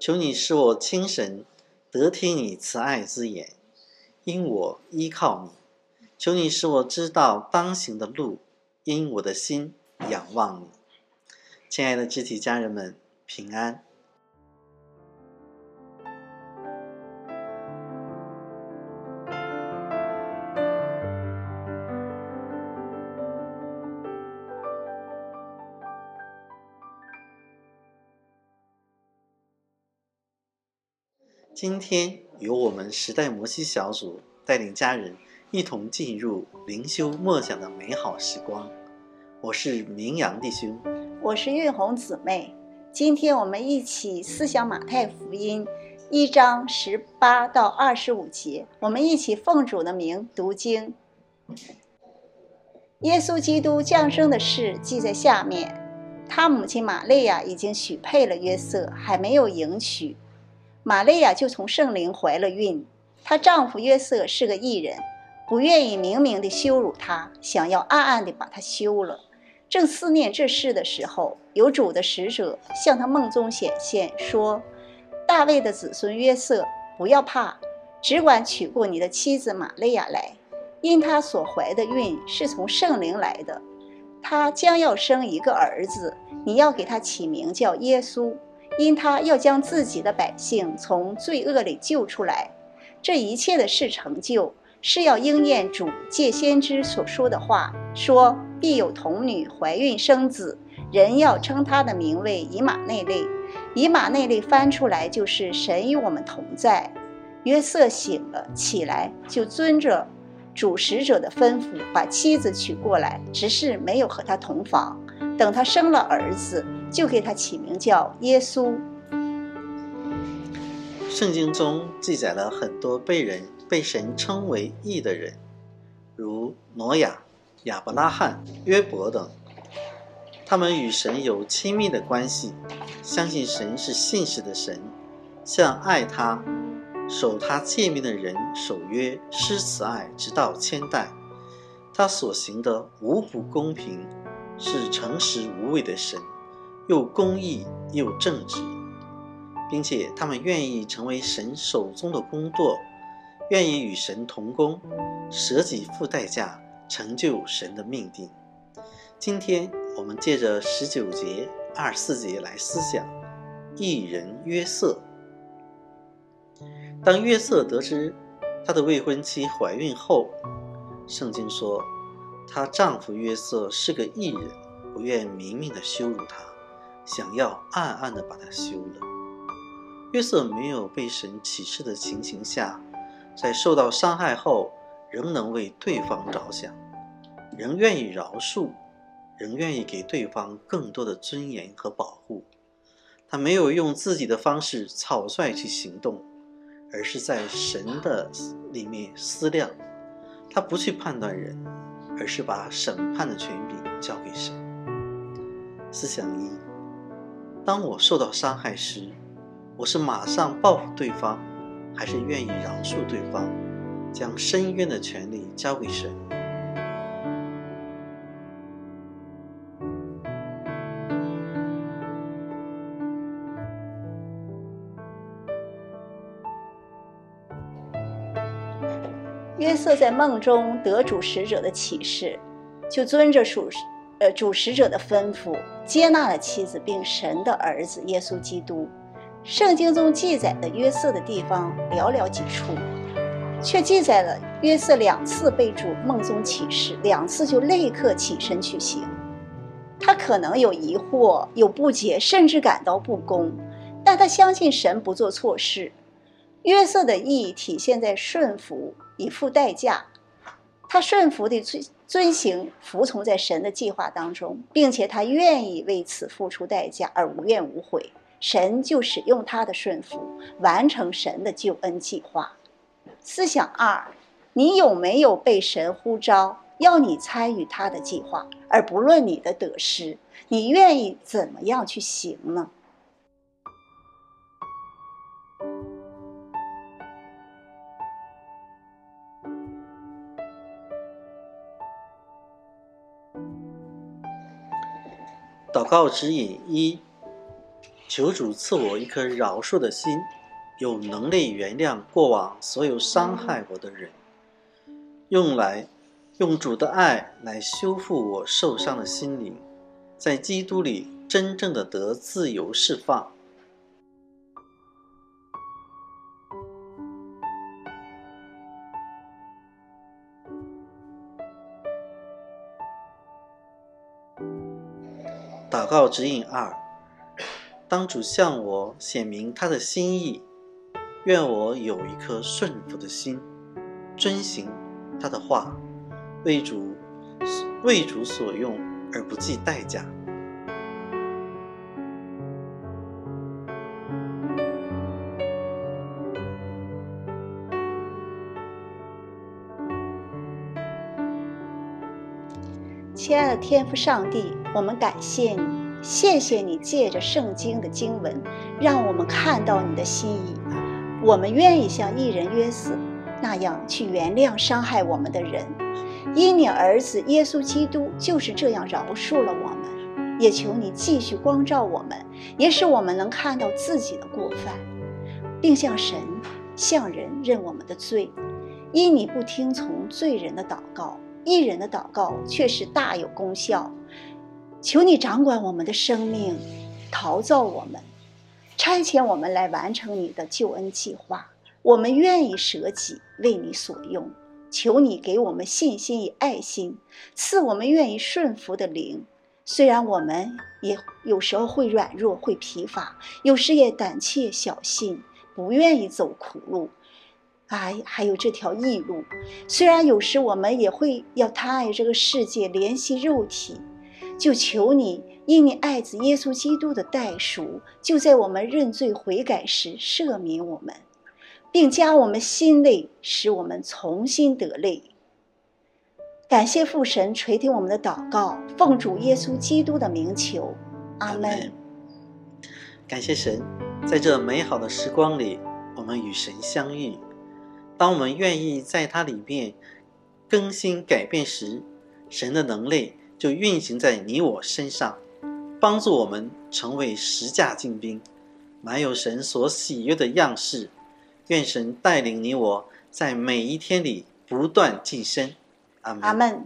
求你使我精神得听你慈爱之言，因我依靠你。求你使我知道当行的路，因我的心仰望你。亲爱的肢体家人们，平安。今天由我们时代摩西小组带领家人一同进入灵修默想的美好时光。我是明阳弟兄，我是玉红姊妹。今天我们一起思想马太福音一章十八到二十五节，我们一起奉主的名读经。耶稣基督降生的事记在下面。他母亲玛利亚已经许配了约瑟，还没有迎娶。玛利亚就从圣灵怀了孕，她丈夫约瑟是个异人，不愿意明明的羞辱她，想要暗暗的把她休了。正思念这事的时候，有主的使者向他梦中显现，说：“大卫的子孙约瑟，不要怕，只管娶过你的妻子玛利亚来，因她所怀的孕是从圣灵来的。她将要生一个儿子，你要给他起名叫耶稣。”因他要将自己的百姓从罪恶里救出来，这一切的事成就，是要应验主借先知所说的话，说必有童女怀孕生子，人要称他的名为以马内利。以马内利翻出来就是神与我们同在。约瑟醒了起来，就遵着主使者的吩咐，把妻子娶过来，只是没有和他同房。等他生了儿子。就给他起名叫耶稣。圣经中记载了很多被人被神称为义的人，如挪亚、亚伯拉罕、约伯等。他们与神有亲密的关系，相信神是信实的神，向爱他、守他诫命的人守约施慈爱，直到千代。他所行的无不公平，是诚实无畏的神。又公义又正直，并且他们愿意成为神手中的工作，愿意与神同工，舍己付代价，成就神的命定。今天我们借着十九节、二十四节来思想一人约瑟。当约瑟得知他的未婚妻怀孕后，圣经说，她丈夫约瑟是个异人，不愿明明的羞辱她。想要暗暗的把他休了。约瑟没有被神启示的情形下，在受到伤害后，仍能为对方着想，仍愿意饶恕，仍愿意给对方更多的尊严和保护。他没有用自己的方式草率去行动，而是在神的里面思量。他不去判断人，而是把审判的权柄交给神。思想一。当我受到伤害时，我是马上报复对方，还是愿意饶恕对方，将申冤的权利交给神？约瑟在梦中得主使者的启示，就遵着属。呃，主使者的吩咐，接纳了妻子，并神的儿子耶稣基督。圣经中记载的约瑟的地方寥寥几处，却记载了约瑟两次被主梦中启示，两次就立刻起身去行。他可能有疑惑、有不解，甚至感到不公，但他相信神不做错事。约瑟的意义体现在顺服，以付代价。他顺服的最遵行、服从在神的计划当中，并且他愿意为此付出代价而无怨无悔。神就使用他的顺服，完成神的救恩计划。思想二：你有没有被神呼召，要你参与他的计划，而不论你的得失？你愿意怎么样去行呢？祷告指引一：求主赐我一颗饶恕的心，有能力原谅过往所有伤害我的人，用来用主的爱来修复我受伤的心灵，在基督里真正的得自由释放。祷告指引二：当主向我显明他的心意，愿我有一颗顺服的心，遵行他的话，为主为主所用，而不计代价。亲爱的天父上帝，我们感谢你，谢谢你借着圣经的经文，让我们看到你的心意。我们愿意像一人约瑟那样去原谅伤害我们的人，因你儿子耶稣基督就是这样饶恕了我们。也求你继续光照我们，也使我们能看到自己的过犯，并向神、向人认我们的罪。因你不听从罪人的祷告。一人的祷告却是大有功效，求你掌管我们的生命，陶造我们，差遣我们来完成你的救恩计划。我们愿意舍己为你所用，求你给我们信心与爱心，赐我们愿意顺服的灵。虽然我们也有时候会软弱、会疲乏，有时也胆怯小心，不愿意走苦路。哎还有这条异路，虽然有时我们也会要贪爱这个世界，怜惜肉体，就求你因你爱子耶稣基督的代赎，就在我们认罪悔改时赦免我们，并加我们心内，使我们重新得力。感谢父神垂听我们的祷告，奉主耶稣基督的名求，阿门。感谢神，在这美好的时光里，我们与神相遇。当我们愿意在它里面更新改变时，神的能力就运行在你我身上，帮助我们成为十架精兵，满有神所喜悦的样式。愿神带领你我在每一天里不断晋升。阿门。阿。